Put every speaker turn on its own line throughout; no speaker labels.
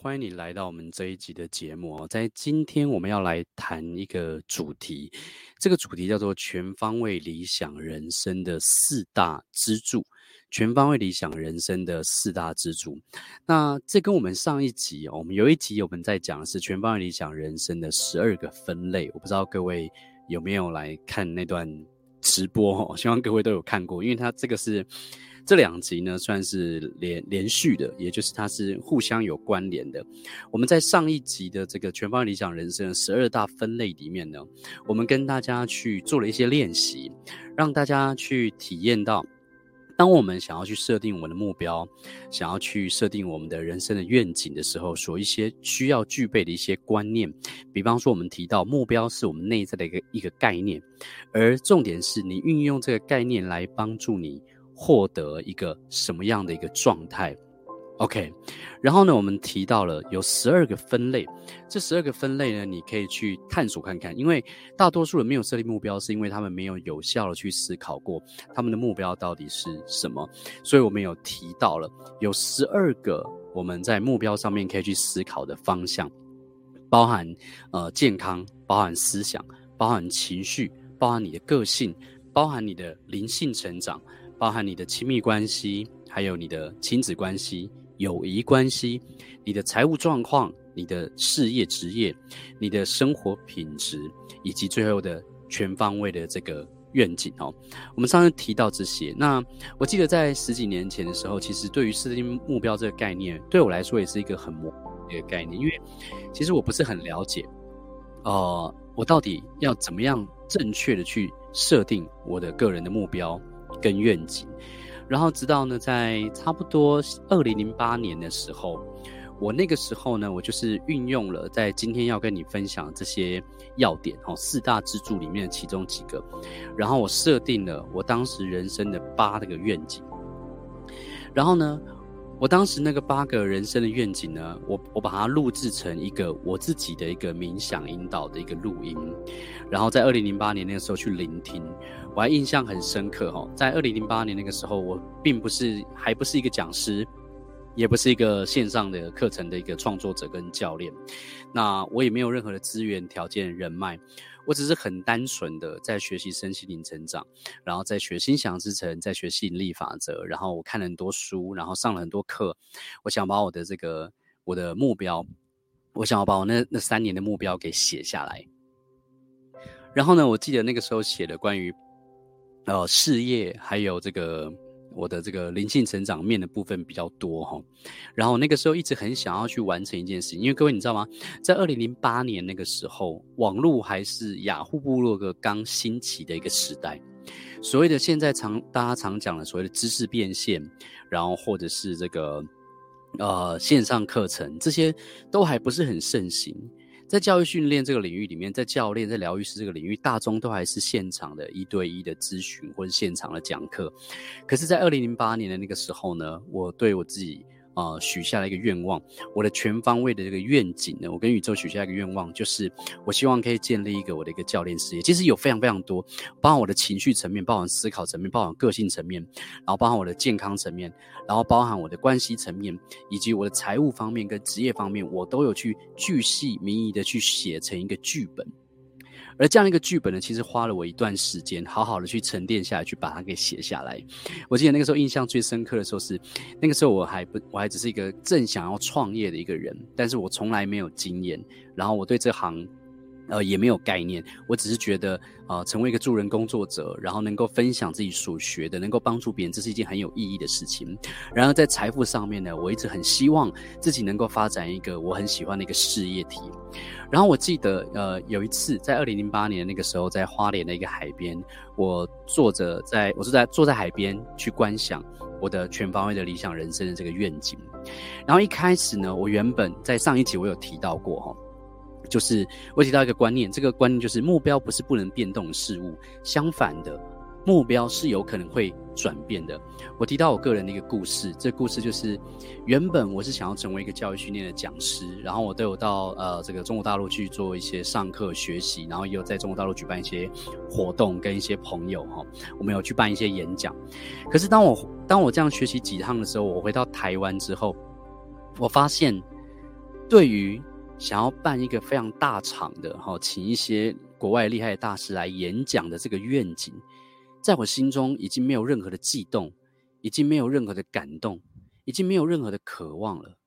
欢迎你来到我们这一集的节目。在今天，我们要来谈一个主题，这个主题叫做“全方位理想人生的四大支柱”。全方位理想人生的四大支柱。那这跟我们上一集哦，我们有一集我们在讲的是全方位理想人生的十二个分类。我不知道各位有没有来看那段直播哦？希望各位都有看过，因为它这个是。这两集呢，算是连连续的，也就是它是互相有关联的。我们在上一集的这个全方位理想人生十二大分类里面呢，我们跟大家去做了一些练习，让大家去体验到，当我们想要去设定我们的目标，想要去设定我们的人生的愿景的时候，所一些需要具备的一些观念。比方说，我们提到目标是我们内在的一个一个概念，而重点是你运用这个概念来帮助你。获得一个什么样的一个状态？OK，然后呢，我们提到了有十二个分类，这十二个分类呢，你可以去探索看看。因为大多数人没有设立目标，是因为他们没有有效的去思考过他们的目标到底是什么。所以我们有提到了有十二个我们在目标上面可以去思考的方向，包含呃健康，包含思想，包含情绪，包含你的个性，包含你的灵性成长。包含你的亲密关系，还有你的亲子关系、友谊关系、你的财务状况、你的事业职业、你的生活品质，以及最后的全方位的这个愿景哦。我们上次提到这些，那我记得在十几年前的时候，其实对于设定目标这个概念，对我来说也是一个很模糊的概念，因为其实我不是很了解，呃，我到底要怎么样正确的去设定我的个人的目标。跟愿景，然后直到呢，在差不多二零零八年的时候，我那个时候呢，我就是运用了在今天要跟你分享这些要点哦，四大支柱里面的其中几个，然后我设定了我当时人生的八个愿景，然后呢。我当时那个八个人生的愿景呢，我我把它录制成一个我自己的一个冥想引导的一个录音，然后在二零零八年那个时候去聆听，我还印象很深刻哈。在二零零八年那个时候，我并不是还不是一个讲师，也不是一个线上的课程的一个创作者跟教练，那我也没有任何的资源条件人脉。我只是很单纯的在学习身心灵成长，然后在学心想事成，在学吸引力法则，然后我看了很多书，然后上了很多课。我想把我的这个我的目标，我想要把我那那三年的目标给写下来。然后呢，我记得那个时候写的关于呃事业，还有这个。我的这个灵性成长面的部分比较多哈，然后那个时候一直很想要去完成一件事情，因为各位你知道吗？在二零零八年那个时候，网络还是雅虎部落格刚兴起的一个时代，所谓的现在常大家常讲的所谓的知识变现，然后或者是这个呃线上课程，这些都还不是很盛行。在教育训练这个领域里面，在教练、在疗愈师这个领域，大宗都还是现场的一对一的咨询或者现场的讲课。可是，在二零零八年的那个时候呢，我对我自己。啊、呃，许下了一个愿望，我的全方位的这个愿景呢，我跟宇宙许下一个愿望，就是我希望可以建立一个我的一个教练事业。其实有非常非常多，包含我的情绪层面，包含思考层面，包含个性层面，然后包含我的健康层面，然后包含我的关系层面，以及我的财务方面跟职业方面，我都有去巨细靡遗的去写成一个剧本。而这样一个剧本呢，其实花了我一段时间，好好的去沉淀下来，去把它给写下来。我记得那个时候印象最深刻的时候是，那个时候我还不，我还只是一个正想要创业的一个人，但是我从来没有经验，然后我对这行。呃，也没有概念，我只是觉得，呃，成为一个助人工作者，然后能够分享自己所学的，能够帮助别人，这是一件很有意义的事情。然后在财富上面呢，我一直很希望自己能够发展一个我很喜欢的一个事业体。然后我记得，呃，有一次在二零零八年那个时候，在花莲的一个海边，我坐着在，我是在坐在海边去观想我的全方位的理想人生的这个愿景。然后一开始呢，我原本在上一集我有提到过哈。就是我提到一个观念，这个观念就是目标不是不能变动的事物，相反的，目标是有可能会转变的。我提到我个人的一个故事，这故事就是原本我是想要成为一个教育训练的讲师，然后我都有到呃这个中国大陆去做一些上课学习，然后也有在中国大陆举办一些活动，跟一些朋友哈，我们有去办一些演讲。可是当我当我这样学习几趟的时候，我回到台湾之后，我发现。对于想要办一个非常大场的哈，请一些国外厉害的大师来演讲的这个愿景，在我心中已经没有任何的悸动，已经没有任何的感动，已经没有任何的渴望了。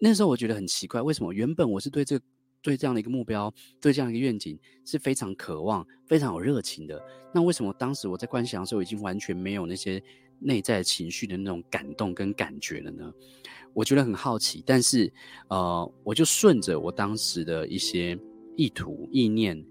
那时候我觉得很奇怪，为什么原本我是对这个、对这样的一个目标、对这样一个愿景是非常渴望、非常有热情的？那为什么当时我在观想的时候，已经完全没有那些内在情绪的那种感动跟感觉了呢？我觉得很好奇，但是呃，我就顺着我当时的一些意图、意念。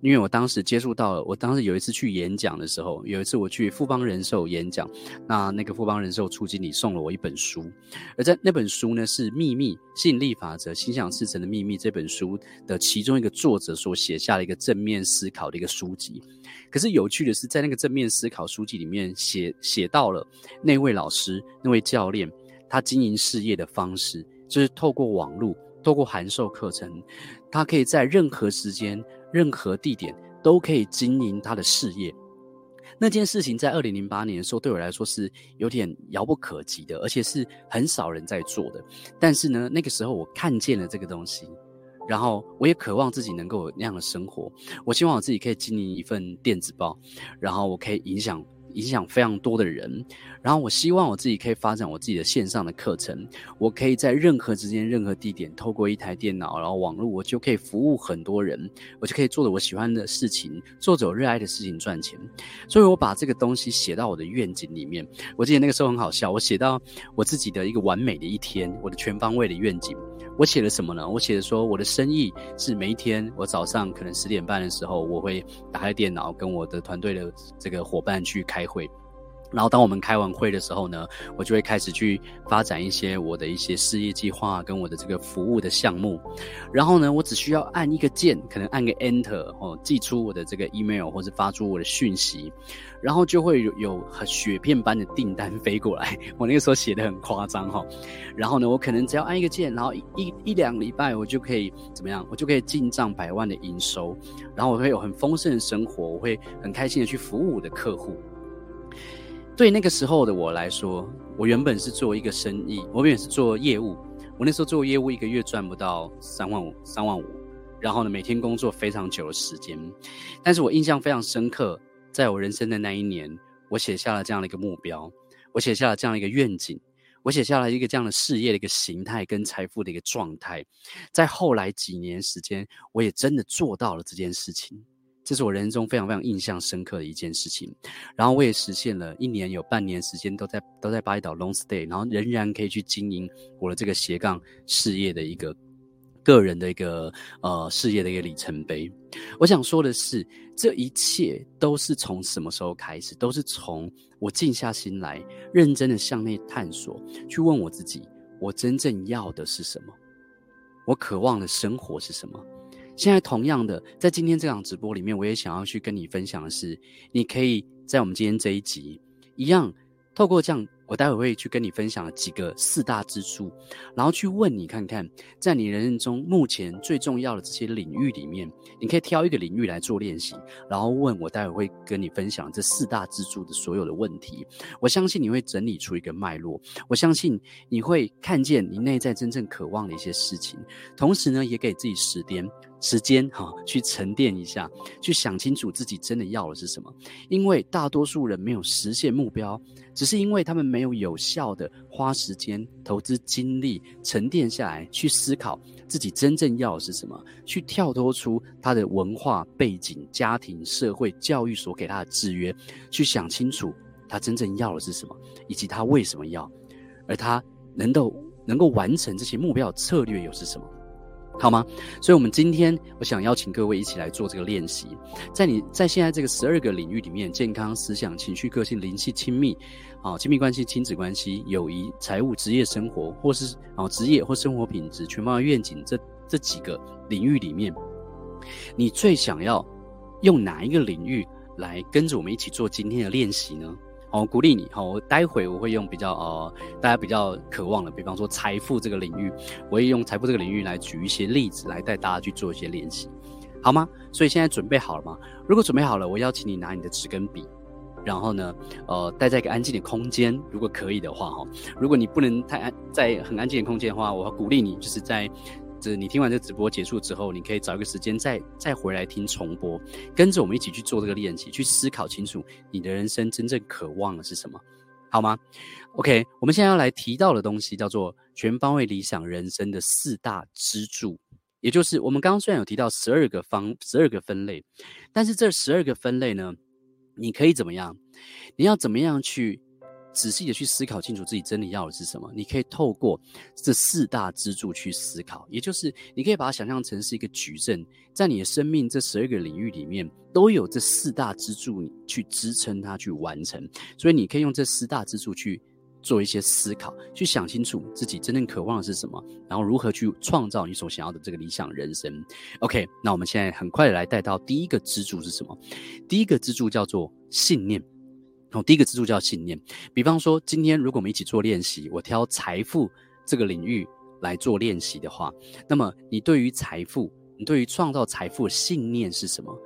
因为我当时接触到了，我当时有一次去演讲的时候，有一次我去富邦人寿演讲，那那个富邦人寿处经理送了我一本书，而在那本书呢是《秘密吸引力法则心想事成的秘密》这本书的其中一个作者所写下的一个正面思考的一个书籍。可是有趣的是，在那个正面思考书籍里面写写到了那位老师、那位教练，他经营事业的方式就是透过网络、透过函授课程，他可以在任何时间。任何地点都可以经营他的事业。那件事情在二零零八年的时候，对我来说是有点遥不可及的，而且是很少人在做的。但是呢，那个时候我看见了这个东西，然后我也渴望自己能够有那样的生活。我希望我自己可以经营一份电子报，然后我可以影响。影响非常多的人，然后我希望我自己可以发展我自己的线上的课程，我可以在任何时间、任何地点，透过一台电脑，然后网络，我就可以服务很多人，我就可以做着我喜欢的事情，做着我热爱的事情赚钱。所以我把这个东西写到我的愿景里面。我记得那个时候很好笑，我写到我自己的一个完美的一天，我的全方位的愿景。我写了什么呢？我写的说，我的生意是每一天，我早上可能十点半的时候，我会打开电脑，跟我的团队的这个伙伴去开开会。然后当我们开完会的时候呢，我就会开始去发展一些我的一些事业计划跟我的这个服务的项目。然后呢，我只需要按一个键，可能按个 Enter 哦，寄出我的这个 email 或者发出我的讯息，然后就会有有很雪片般的订单飞过来。我那个时候写的很夸张哈。然后呢，我可能只要按一个键，然后一一一两礼拜我就可以怎么样？我就可以进账百万的营收，然后我会有很丰盛的生活，我会很开心的去服务我的客户。对那个时候的我来说，我原本是做一个生意，我原本是做业务。我那时候做业务，一个月赚不到三万五，三万五。然后呢，每天工作非常久的时间。但是我印象非常深刻，在我人生的那一年，我写下了这样的一个目标，我写下了这样的一个愿景，我写下了一个这样的事业的一个形态跟财富的一个状态。在后来几年时间，我也真的做到了这件事情。这是我人生中非常非常印象深刻的一件事情，然后我也实现了一年有半年时间都在都在巴厘岛 long stay，然后仍然可以去经营我的这个斜杠事业的一个个人的一个呃事业的一个里程碑。我想说的是，这一切都是从什么时候开始？都是从我静下心来，认真的向内探索，去问我自己：我真正要的是什么？我渴望的生活是什么？现在同样的，在今天这场直播里面，我也想要去跟你分享的是，你可以在我们今天这一集一样，透过这样。我待会会去跟你分享几个四大支柱，然后去问你看看，在你人生中目前最重要的这些领域里面，你可以挑一个领域来做练习，然后问我待会会跟你分享这四大支柱的所有的问题。我相信你会整理出一个脉络，我相信你会看见你内在真正渴望的一些事情，同时呢，也给自己时间。时间哈，去沉淀一下，去想清楚自己真的要的是什么。因为大多数人没有实现目标，只是因为他们没有有效的花时间、投资精力、沉淀下来，去思考自己真正要的是什么，去跳脱出他的文化背景、家庭、社会、教育所给他的制约，去想清楚他真正要的是什么，以及他为什么要，而他能够能够完成这些目标的策略又是什么。好吗？所以，我们今天我想邀请各位一起来做这个练习。在你在现在这个十二个领域里面，健康、思想、情绪、个性、灵气、亲密，啊，亲密关系、亲子关系、友谊、财务、职业、生活，或是啊职业或生活品质、全方位愿景这这几个领域里面，你最想要用哪一个领域来跟着我们一起做今天的练习呢？好，鼓励你。好，我待会我会用比较呃，大家比较渴望的，比方说财富这个领域，我会用财富这个领域来举一些例子，来带大家去做一些练习，好吗？所以现在准备好了吗？如果准备好了，我邀请你拿你的纸跟笔，然后呢，呃，待在一个安静的空间，如果可以的话，哈，如果你不能太安，在很安静的空间的话，我鼓励你就是在这你听完这直播结束之后，你可以找一个时间再再回来听重播，跟着我们一起去做这个练习，去思考清楚你的人生真正渴望的是什么，好吗？OK，我们现在要来提到的东西叫做全方位理想人生的四大支柱，也就是我们刚刚虽然有提到十二个方十二个分类，但是这十二个分类呢，你可以怎么样？你要怎么样去？仔细的去思考清楚自己真的要的是什么，你可以透过这四大支柱去思考，也就是你可以把它想象成是一个矩阵，在你的生命这十二个领域里面，都有这四大支柱去支撑它去完成，所以你可以用这四大支柱去做一些思考，去想清楚自己真正渴望的是什么，然后如何去创造你所想要的这个理想人生。OK，那我们现在很快的来带到第一个支柱是什么？第一个支柱叫做信念。哦，第一个支柱叫信念。比方说，今天如果我们一起做练习，我挑财富这个领域来做练习的话，那么你对于财富，你对于创造财富的信念是什么？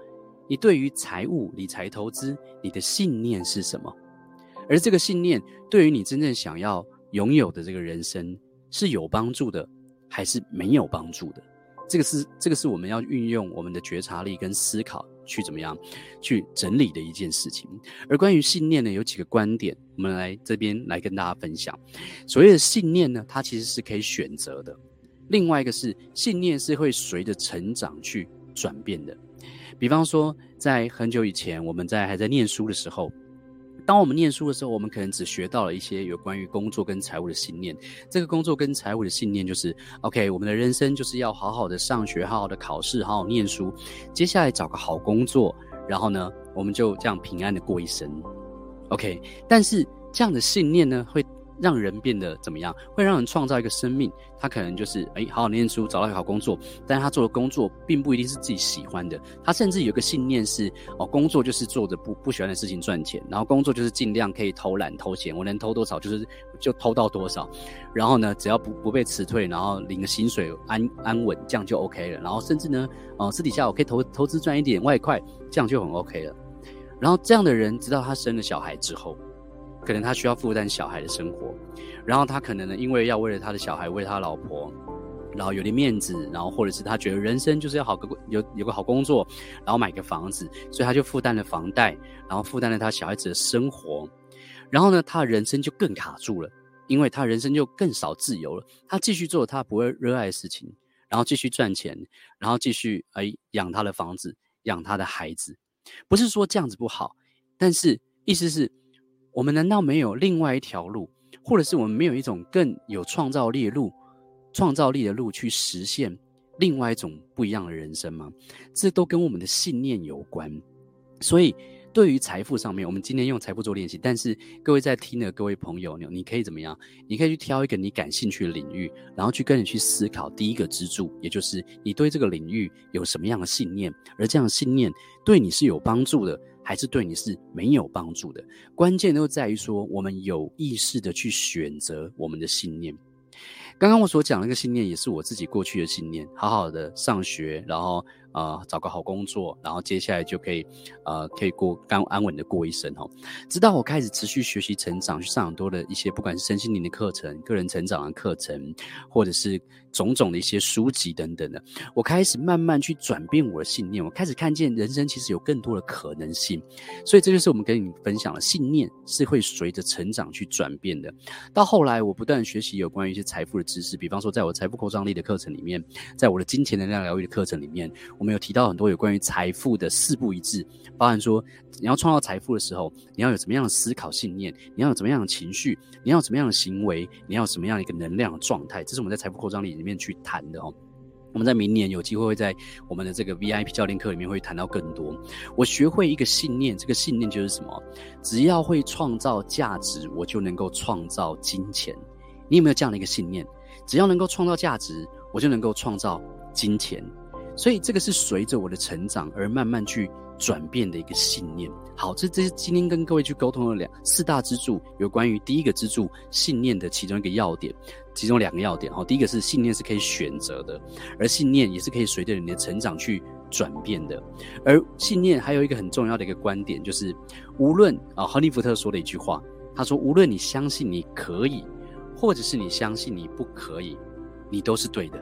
你对于财务、理财、投资，你的信念是什么？而这个信念对于你真正想要拥有的这个人生是有帮助的，还是没有帮助的？这个是这个是我们要运用我们的觉察力跟思考。去怎么样去整理的一件事情，而关于信念呢，有几个观点，我们来这边来跟大家分享。所谓的信念呢，它其实是可以选择的；另外一个是信念是会随着成长去转变的。比方说，在很久以前，我们在还在念书的时候。当我们念书的时候，我们可能只学到了一些有关于工作跟财务的信念。这个工作跟财务的信念就是：OK，我们的人生就是要好好的上学，好好的考试，好好念书，接下来找个好工作，然后呢，我们就这样平安的过一生。OK，但是这样的信念呢，会。让人变得怎么样？会让人创造一个生命，他可能就是哎，好好念书，找到一个好工作，但是他做的工作并不一定是自己喜欢的。他甚至有个信念是，哦，工作就是做着不不喜欢的事情赚钱，然后工作就是尽量可以偷懒偷闲，我能偷多少就是就偷到多少，然后呢，只要不不被辞退，然后领个薪水安安稳，这样就 OK 了。然后甚至呢，哦，私底下我可以投投资赚一点外快，这样就很 OK 了。然后这样的人，直到他生了小孩之后。可能他需要负担小孩的生活，然后他可能呢，因为要为了他的小孩，为他老婆，然后有点面子，然后或者是他觉得人生就是要好个有有个好工作，然后买个房子，所以他就负担了房贷，然后负担了他小孩子的生活，然后呢，他的人生就更卡住了，因为他人生就更少自由了。他继续做他不会热爱的事情，然后继续赚钱，然后继续哎养他的房子，养他的孩子。不是说这样子不好，但是意思是。我们难道没有另外一条路，或者是我们没有一种更有创造力的路、创造力的路去实现另外一种不一样的人生吗？这都跟我们的信念有关。所以，对于财富上面，我们今天用财富做练习。但是，各位在听的各位朋友，你你可以怎么样？你可以去挑一个你感兴趣的领域，然后去跟你去思考第一个支柱，也就是你对这个领域有什么样的信念，而这样的信念对你是有帮助的。还是对你是没有帮助的。关键都在于说，我们有意识的去选择我们的信念。刚刚我所讲那个信念，也是我自己过去的信念。好好的上学，然后。啊、找个好工作，然后接下来就可以，呃，可以过安安稳的过一生哦。直到我开始持续学习成长，去上很多的一些，不管是身心灵的课程、个人成长的课程，或者是种种的一些书籍等等的，我开始慢慢去转变我的信念，我开始看见人生其实有更多的可能性。所以这就是我们跟你分享的信念是会随着成长去转变的。到后来，我不断学习有关于一些财富的知识，比方说，在我财富扩张力的课程里面，在我的金钱能量疗愈的课程里面，我。我们有提到很多有关于财富的四不一致，包含说你要创造财富的时候，你要有怎么样的思考信念，你要有怎么样的情绪，你要有怎么样的行为，你要有什么样的一个能量的状态，这是我们在财富扩张里里面去谈的哦。我们在明年有机会会在我们的这个 VIP 教练课里面会谈到更多。我学会一个信念，这个信念就是什么？只要会创造价值，我就能够创造金钱。你有没有这样的一个信念？只要能够创造价值，我就能够创造金钱。所以这个是随着我的成长而慢慢去转变的一个信念。好，这这是今天跟各位去沟通的两四大支柱，有关于第一个支柱信念的其中一个要点，其中两个要点。好，第一个是信念是可以选择的，而信念也是可以随着你的成长去转变的。而信念还有一个很重要的一个观点，就是无论啊，亨利福特说的一句话，他说：无论你相信你可以，或者是你相信你不可以，你都是对的。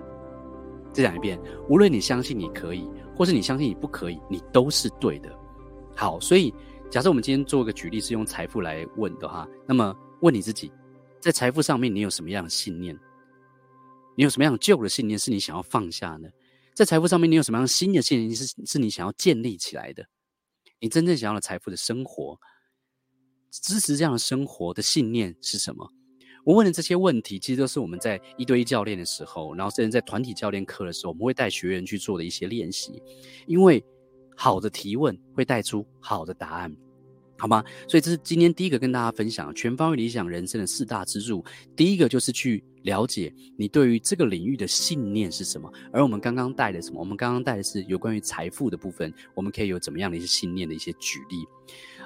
再讲一遍，无论你相信你可以，或是你相信你不可以，你都是对的。好，所以假设我们今天做一个举例，是用财富来问的话，那么问你自己，在财富上面你有什么样的信念？你有什么样旧的信念是你想要放下呢？在财富上面你有什么样新的信念是是你想要建立起来的？你真正想要的财富的生活，支持这样的生活的信念是什么？我问的这些问题，其实都是我们在一对一教练的时候，然后甚至在团体教练课的时候，我们会带学员去做的一些练习。因为好的提问会带出好的答案，好吗？所以这是今天第一个跟大家分享全方位理想人生的四大支柱。第一个就是去了解你对于这个领域的信念是什么。而我们刚刚带的什么？我们刚刚带的是有关于财富的部分，我们可以有怎么样的一些信念的一些举例。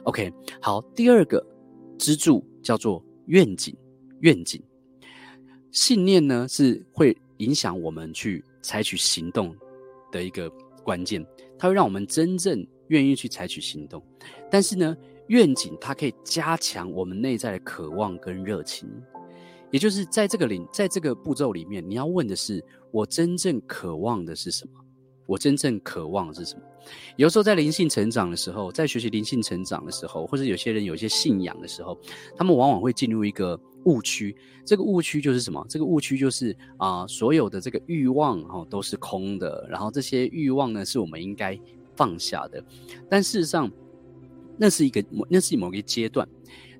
OK，好，第二个支柱叫做愿景。愿景、信念呢，是会影响我们去采取行动的一个关键。它会让我们真正愿意去采取行动。但是呢，愿景它可以加强我们内在的渴望跟热情。也就是在这个领，在这个步骤里面，你要问的是：我真正渴望的是什么？我真正渴望的是什么？有时候在灵性成长的时候，在学习灵性成长的时候，或者有些人有一些信仰的时候，他们往往会进入一个误区。这个误区就是什么？这个误区就是啊、所有的这个欲望哈、哦、都是空的，然后这些欲望呢是我们应该放下的。但事实上，那是一个那是某个阶段，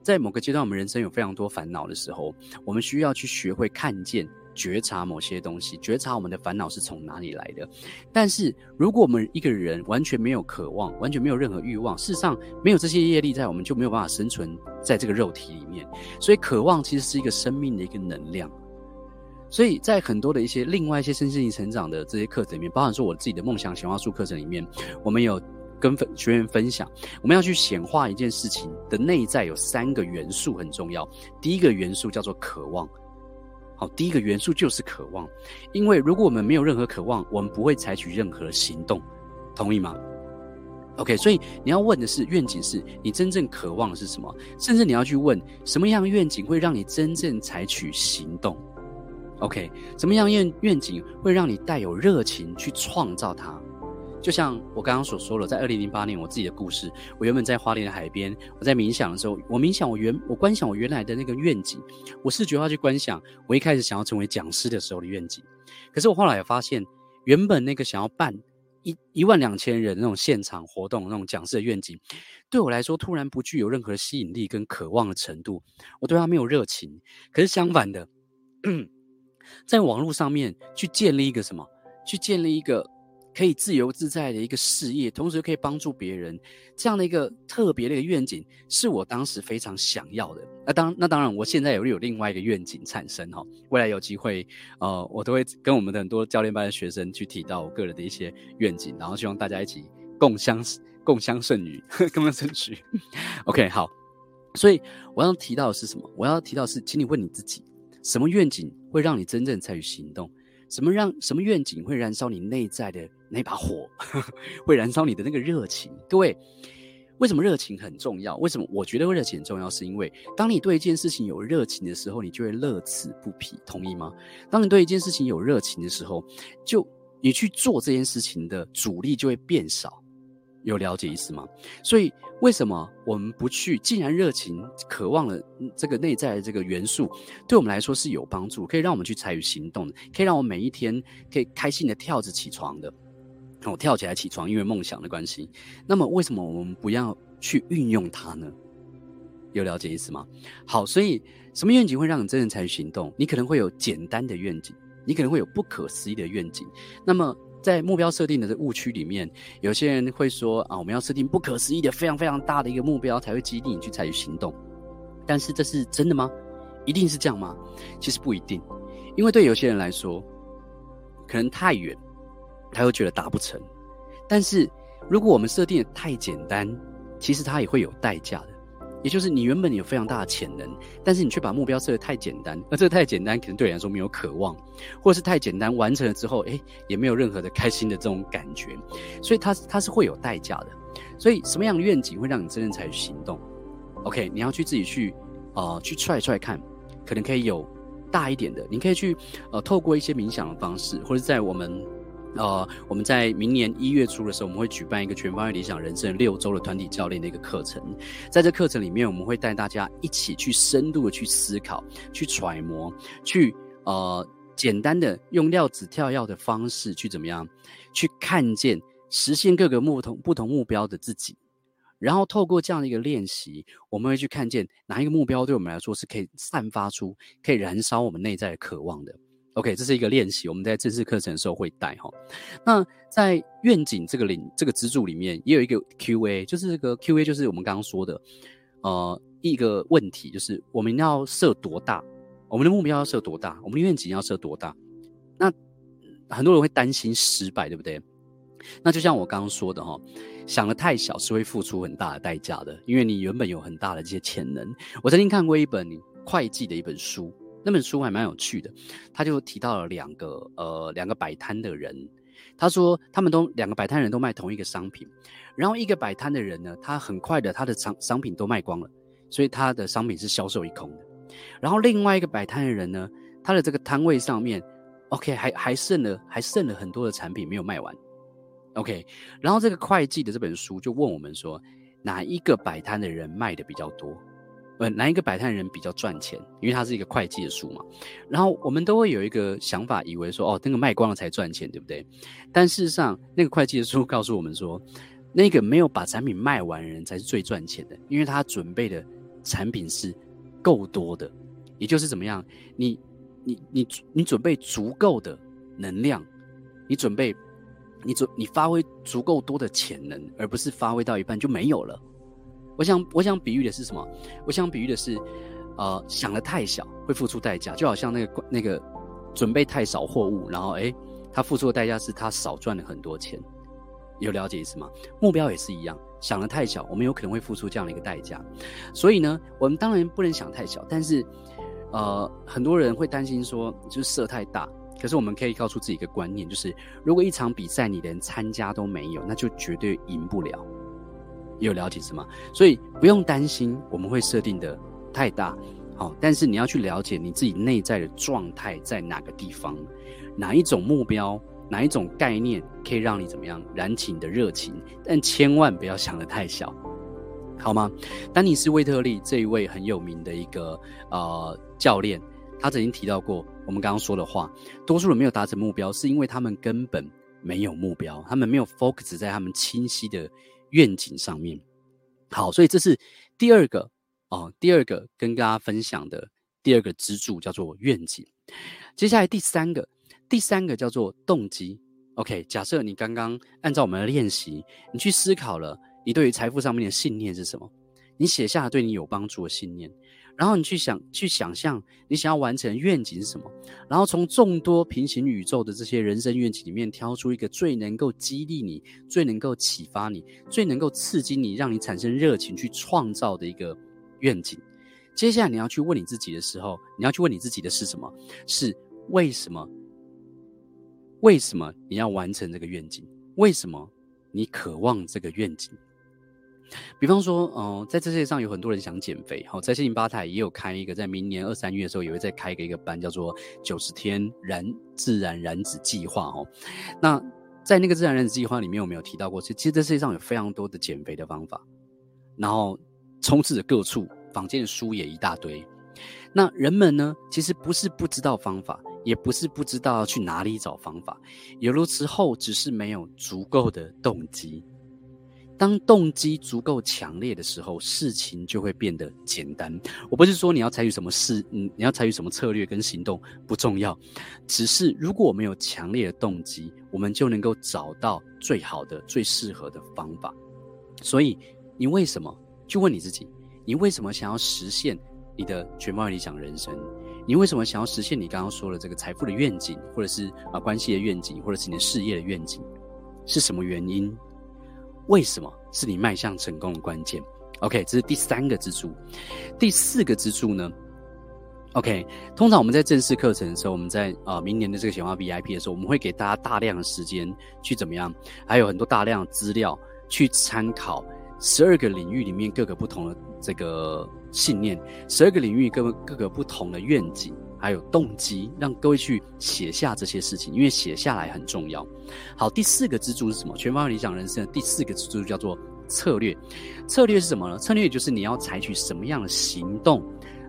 在某个阶段，我们人生有非常多烦恼的时候，我们需要去学会看见。觉察某些东西，觉察我们的烦恼是从哪里来的。但是，如果我们一个人完全没有渴望，完全没有任何欲望，事实上没有这些业力在，我们就没有办法生存在这个肉体里面。所以，渴望其实是一个生命的一个能量。所以在很多的一些另外一些身心灵成长的这些课程里面，包含说我自己的梦想显化术课程里面，我们有跟学员分享，我们要去显化一件事情的内在有三个元素很重要。第一个元素叫做渴望。好，第一个元素就是渴望，因为如果我们没有任何渴望，我们不会采取任何行动，同意吗？OK，所以你要问的是愿景，是你真正渴望的是什么？甚至你要去问什么样的愿景会让你真正采取行动？OK，什么样愿愿景会让你带有热情去创造它？就像我刚刚所说的，在二零零八年，我自己的故事，我原本在花莲的海边，我在冥想的时候，我冥想我原我观想我原来的那个愿景，我视觉化去观想我一开始想要成为讲师的时候的愿景。可是我后来也发现，原本那个想要办一一万两千人那种现场活动那种讲师的愿景，对我来说突然不具有任何吸引力跟渴望的程度，我对他没有热情。可是相反的，在网络上面去建立一个什么？去建立一个。可以自由自在的一个事业，同时又可以帮助别人，这样的一个特别的一个愿景，是我当时非常想要的。那当那当然，我现在也会有另外一个愿景产生哈。未来有机会，呃，我都会跟我们的很多教练班的学生去提到我个人的一些愿景，然后希望大家一起共襄共襄盛举，共襄盛举。OK，好。所以我要提到的是什么？我要提到是，请你问你自己，什么愿景会让你真正采取行动？什么让什么愿景会燃烧你内在的那把火，会燃烧你的那个热情？各位，为什么热情很重要？为什么我觉得热情很重要？是因为当你对一件事情有热情的时候，你就会乐此不疲，同意吗？当你对一件事情有热情的时候，就你去做这件事情的阻力就会变少。有了解意思吗？所以为什么我们不去？既然热情、渴望了这个内在的这个元素，对我们来说是有帮助，可以让我们去参与行动的，可以让我每一天可以开心的跳着起床的。我跳起来起床，因为梦想的关系。那么为什么我们不要去运用它呢？有了解意思吗？好，所以什么愿景会让你真正参与行动？你可能会有简单的愿景，你可能会有不可思议的愿景。那么。在目标设定的这误区里面，有些人会说啊，我们要设定不可思议的、非常非常大的一个目标，才会激励你去采取行动。但是这是真的吗？一定是这样吗？其实不一定，因为对有些人来说，可能太远，他会觉得达不成。但是如果我们设定的太简单，其实它也会有代价的。也就是你原本有非常大的潜能，但是你却把目标设得太简单，而这个太简单可能对你来说没有渴望，或者是太简单完成了之后，诶，也没有任何的开心的这种感觉，所以它它是会有代价的。所以什么样的愿景会让你真正采取行动？OK，你要去自己去呃去踹踹看，可能可以有大一点的，你可以去呃透过一些冥想的方式，或者在我们呃，我们在明年一月初的时候，我们会举办一个全方位理想人生六周的团体教练的一个课程。在这课程里面，我们会带大家一起去深度的去思考、去揣摩、去呃简单的用料子跳跃的方式去怎么样去看见实现各个不同不同目标的自己。然后透过这样的一个练习，我们会去看见哪一个目标对我们来说是可以散发出、可以燃烧我们内在的渴望的。OK，这是一个练习，我们在正式课程的时候会带哈。那在愿景这个领这个支柱里面，也有一个 QA，就是这个 QA 就是我们刚刚说的，呃，一个问题就是我们要设多大？我们的目标要设多大？我们的愿景要设多大？那很多人会担心失败，对不对？那就像我刚刚说的哈，想得太小是会付出很大的代价的，因为你原本有很大的这些潜能。我曾经看过一本会计的一本书。那本书还蛮有趣的，他就提到了两个呃两个摆摊的人，他说他们都两个摆摊人都卖同一个商品，然后一个摆摊的人呢，他很快的他的商商品都卖光了，所以他的商品是销售一空的，然后另外一个摆摊的人呢，他的这个摊位上面，OK 还还剩了还剩了很多的产品没有卖完，OK，然后这个会计的这本书就问我们说，哪一个摆摊的人卖的比较多？呃，哪一个摆摊人比较赚钱？因为它是一个会计的书嘛。然后我们都会有一个想法，以为说，哦，那个卖光了才赚钱，对不对？但事实上，那个会计的书告诉我们说，那个没有把产品卖完的人才是最赚钱的，因为他准备的产品是够多的，也就是怎么样，你你你你准备足够的能量，你准备你准你发挥足够多的潜能，而不是发挥到一半就没有了。我想，我想比喻的是什么？我想比喻的是，呃，想得太小会付出代价，就好像那个那个准备太少货物，然后诶，他付出的代价是他少赚了很多钱。有了解意思吗？目标也是一样，想得太小，我们有可能会付出这样的一个代价。所以呢，我们当然不能想太小，但是，呃，很多人会担心说，就是设太大。可是我们可以告诉自己一个观念，就是如果一场比赛你连参加都没有，那就绝对赢不了。有了解是吗？所以不用担心我们会设定的太大，好，但是你要去了解你自己内在的状态在哪个地方，哪一种目标，哪一种概念可以让你怎么样燃起你的热情，但千万不要想得太小，好吗？丹尼斯·威特利这一位很有名的一个呃教练，他曾经提到过我们刚刚说的话，多数人没有达成目标，是因为他们根本没有目标，他们没有 focus 在他们清晰的。愿景上面，好，所以这是第二个哦，第二个跟大家分享的第二个支柱叫做愿景。接下来第三个，第三个叫做动机。OK，假设你刚刚按照我们的练习，你去思考了你对于财富上面的信念是什么，你写下了对你有帮助的信念。然后你去想，去想象你想要完成愿景是什么，然后从众多平行宇宙的这些人生愿景里面挑出一个最能够激励你、最能够启发你、最能够刺激你、让你产生热情去创造的一个愿景。接下来你要去问你自己的时候，你要去问你自己的是什么？是为什么？为什么你要完成这个愿景？为什么你渴望这个愿景？比方说，嗯、在这世界上有很多人想减肥，好，在心灵吧台也有开一个，在明年二三月的时候也会再开一个一个班，叫做九十天燃自然燃脂计划哦。那在那个自然燃脂计划里面，我们有提到过，其实这世界上有非常多的减肥的方法，然后充斥着各处坊间的书也一大堆。那人们呢，其实不是不知道方法，也不是不知道去哪里找方法，有的时候只是没有足够的动机。当动机足够强烈的时候，事情就会变得简单。我不是说你要采取什么事，嗯，你要采取什么策略跟行动不重要，只是如果我们有强烈的动机，我们就能够找到最好的、最适合的方法。所以，你为什么？就问你自己，你为什么想要实现你的全方位理想人生？你为什么想要实现你刚刚说的这个财富的愿景，或者是啊关系的愿景，或者是你的事业的愿景？是什么原因？为什么是你迈向成功的关键？OK，这是第三个支柱。第四个支柱呢？OK，通常我们在正式课程的时候，我们在啊、呃、明年的这个显化 VIP 的时候，我们会给大家大量的时间去怎么样，还有很多大量的资料去参考十二个领域里面各个不同的这个信念，十二个领域各各个不同的愿景还有动机，让各位去写下这些事情，因为写下来很重要。好，第四个支柱是什么？全方位理想人生的第四个支柱叫做策略。策略是什么呢？策略就是你要采取什么样的行动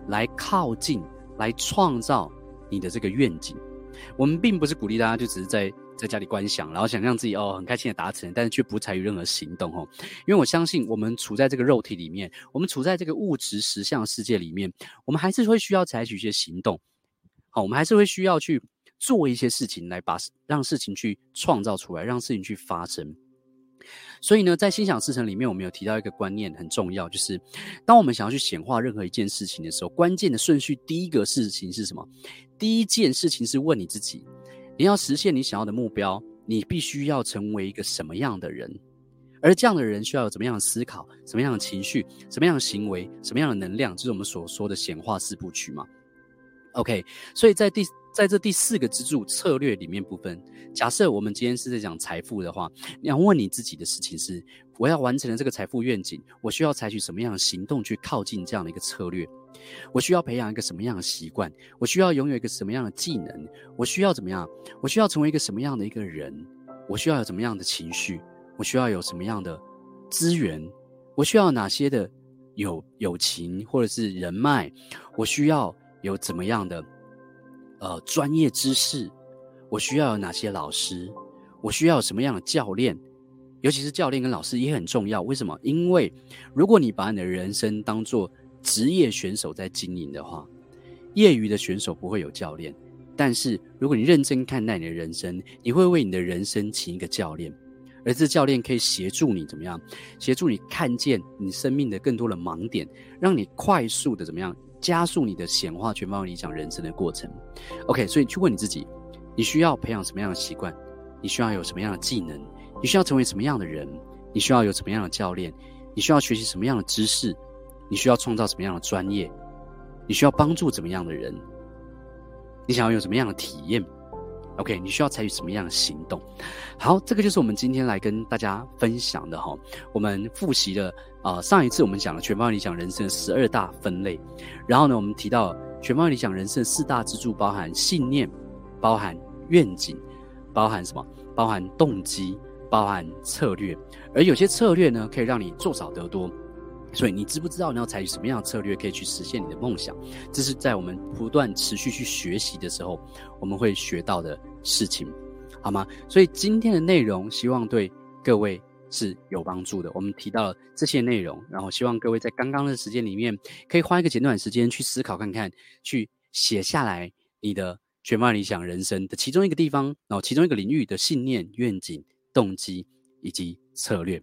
来靠近、来创造你的这个愿景。我们并不是鼓励大家就只是在在家里观想，然后想象自己哦很开心的达成，但是却不采取任何行动哦。因为我相信，我们处在这个肉体里面，我们处在这个物质实相世界里面，我们还是会需要采取一些行动。好，我们还是会需要去做一些事情，来把让事情去创造出来，让事情去发生。所以呢，在心想事成里面，我们有提到一个观念很重要，就是当我们想要去显化任何一件事情的时候，关键的顺序，第一个事情是什么？第一件事情是问你自己：你要实现你想要的目标，你必须要成为一个什么样的人？而这样的人需要有怎么样的思考、什么样的情绪、什么样的行为、什么样的能量？就是我们所说的显化四部曲嘛。OK，所以在第在这第四个支柱策略里面部分，假设我们今天是在讲财富的话，你要问你自己的事情是：我要完成了这个财富愿景，我需要采取什么样的行动去靠近这样的一个策略？我需要培养一个什么样的习惯？我需要拥有一个什么样的技能？我需要怎么样？我需要成为一个什么样的一个人？我需要有怎么样的情绪？我需要有什么样的资源？我需要哪些的友友情或者是人脉？我需要。有怎么样的呃专业知识？我需要有哪些老师？我需要什么样的教练？尤其是教练跟老师也很重要。为什么？因为如果你把你的人生当做职业选手在经营的话，业余的选手不会有教练。但是如果你认真看待你的人生，你会为你的人生请一个教练，而这教练可以协助你怎么样？协助你看见你生命的更多的盲点，让你快速的怎么样？加速你的显化全方位影响人生的过程。OK，所以去问你自己：你需要培养什么样的习惯？你需要有什么样的技能？你需要成为什么样的人？你需要有什么样的教练？你需要学习什么样的知识？你需要创造什么样的专业？你需要帮助怎么样的人？你想要有什么样的体验？OK，你需要采取什么样的行动？好，这个就是我们今天来跟大家分享的哈。我们复习了啊、呃，上一次我们讲了全方位理想人生的十二大分类，然后呢，我们提到全方位理想人生的四大支柱，包含信念，包含愿景，包含什么？包含动机，包含策略。而有些策略呢，可以让你做少得多。所以你知不知道你要采取什么样的策略可以去实现你的梦想？这是在我们不断持续去学习的时候，我们会学到的事情，好吗？所以今天的内容希望对各位是有帮助的。我们提到了这些内容，然后希望各位在刚刚的时间里面，可以花一个简短时间去思考看看，去写下来你的全方位理想人生的其中一个地方，然后其中一个领域的信念、愿景、动机以及策略。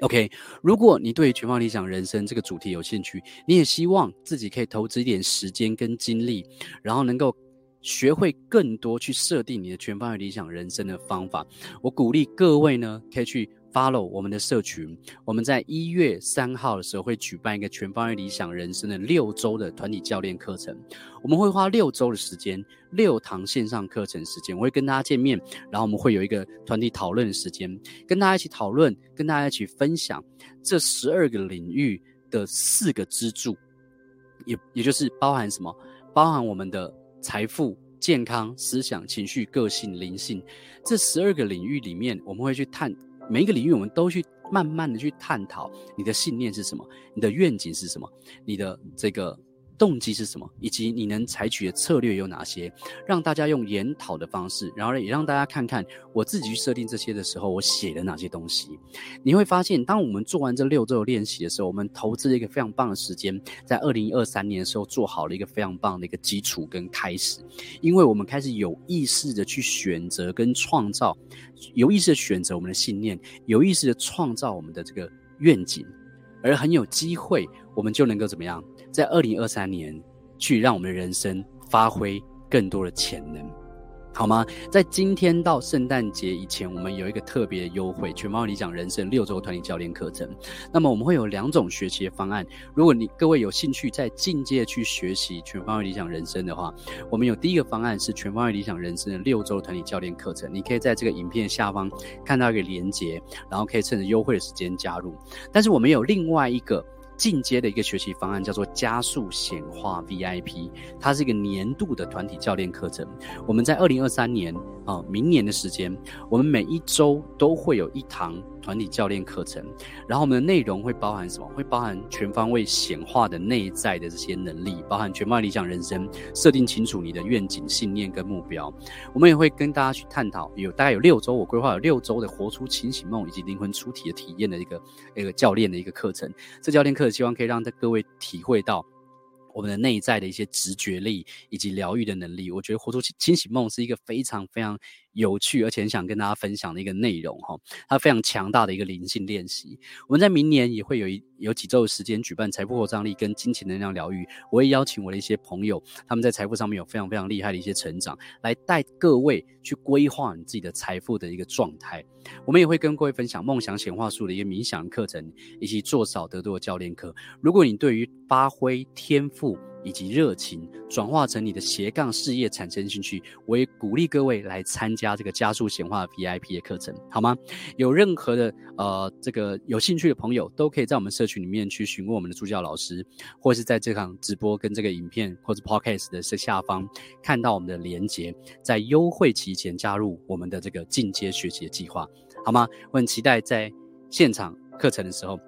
OK，如果你对全方理想人生这个主题有兴趣，你也希望自己可以投资一点时间跟精力，然后能够学会更多去设定你的全方位理想人生的方法，我鼓励各位呢，可以去。Follow 我们的社群，我们在一月三号的时候会举办一个全方位理想人生的六周的团体教练课程。我们会花六周的时间，六堂线上课程时间，我会跟大家见面，然后我们会有一个团体讨论的时间，跟大家一起讨论，跟大家一起分享这十二个领域的四个支柱，也也就是包含什么？包含我们的财富、健康、思想、情绪、个性、灵性这十二个领域里面，我们会去探。每一个领域，我们都去慢慢的去探讨你的信念是什么，你的愿景是什么，你的这个。动机是什么？以及你能采取的策略有哪些？让大家用研讨的方式，然后也让大家看看我自己去设定这些的时候，我写了哪些东西。你会发现，当我们做完这六周的练习的时候，我们投资了一个非常棒的时间，在二零二三年的时候做好了一个非常棒的一个基础跟开始。因为我们开始有意识的去选择跟创造，有意识的选择我们的信念，有意识的创造我们的这个愿景，而很有机会，我们就能够怎么样？在二零二三年，去让我们的人生发挥更多的潜能，好吗？在今天到圣诞节以前，我们有一个特别优惠——全方位理想人生六周团体教练课程。那么我们会有两种学习的方案。如果你各位有兴趣在进阶去学习全方位理想人生的话，我们有第一个方案是全方位理想人生的六周团体教练课程。你可以在这个影片下方看到一个连接，然后可以趁着优惠的时间加入。但是我们有另外一个。进阶的一个学习方案，叫做加速显化 VIP，它是一个年度的团体教练课程。我们在二零二三年啊、明年的时间，我们每一周都会有一堂。团体教练课程，然后我们的内容会包含什么？会包含全方位显化的内在的这些能力，包含全方位理想人生，设定清楚你的愿景、信念跟目标。我们也会跟大家去探讨，有大概有六周，我规划有六周的活出清醒梦以及灵魂出体的体验的一个一个教练的一个课程。这教练课希望可以让各位体会到。我们的内在的一些直觉力以及疗愈的能力，我觉得活出清醒梦是一个非常非常有趣，而且想跟大家分享的一个内容哈。它非常强大的一个灵性练习。我们在明年也会有一有几周的时间举办财富扩张力跟金钱能量疗愈。我会邀请我的一些朋友，他们在财富上面有非常非常厉害的一些成长，来带各位去规划你自己的财富的一个状态。我们也会跟各位分享梦想显化术的一个冥想课程，以及做少得多的教练课。如果你对于发挥天赋以及热情转化成你的斜杠事业产生兴趣，我也鼓励各位来参加这个加速显化 VIP 的课程，好吗？有任何的呃这个有兴趣的朋友，都可以在我们社群里面去询问我们的助教老师，或是在这场直播跟这个影片或者 Podcast 的这下方看到我们的连结，在优惠期前加入我们的这个进阶学习的计划，好吗？我很期待在现场课程的时候。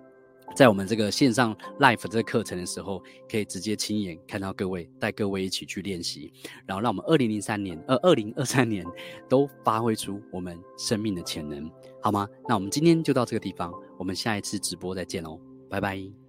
在我们这个线上 life 这个课程的时候，可以直接亲眼看到各位，带各位一起去练习，然后让我们二零零三年、呃二零二三年都发挥出我们生命的潜能，好吗？那我们今天就到这个地方，我们下一次直播再见喽，拜拜。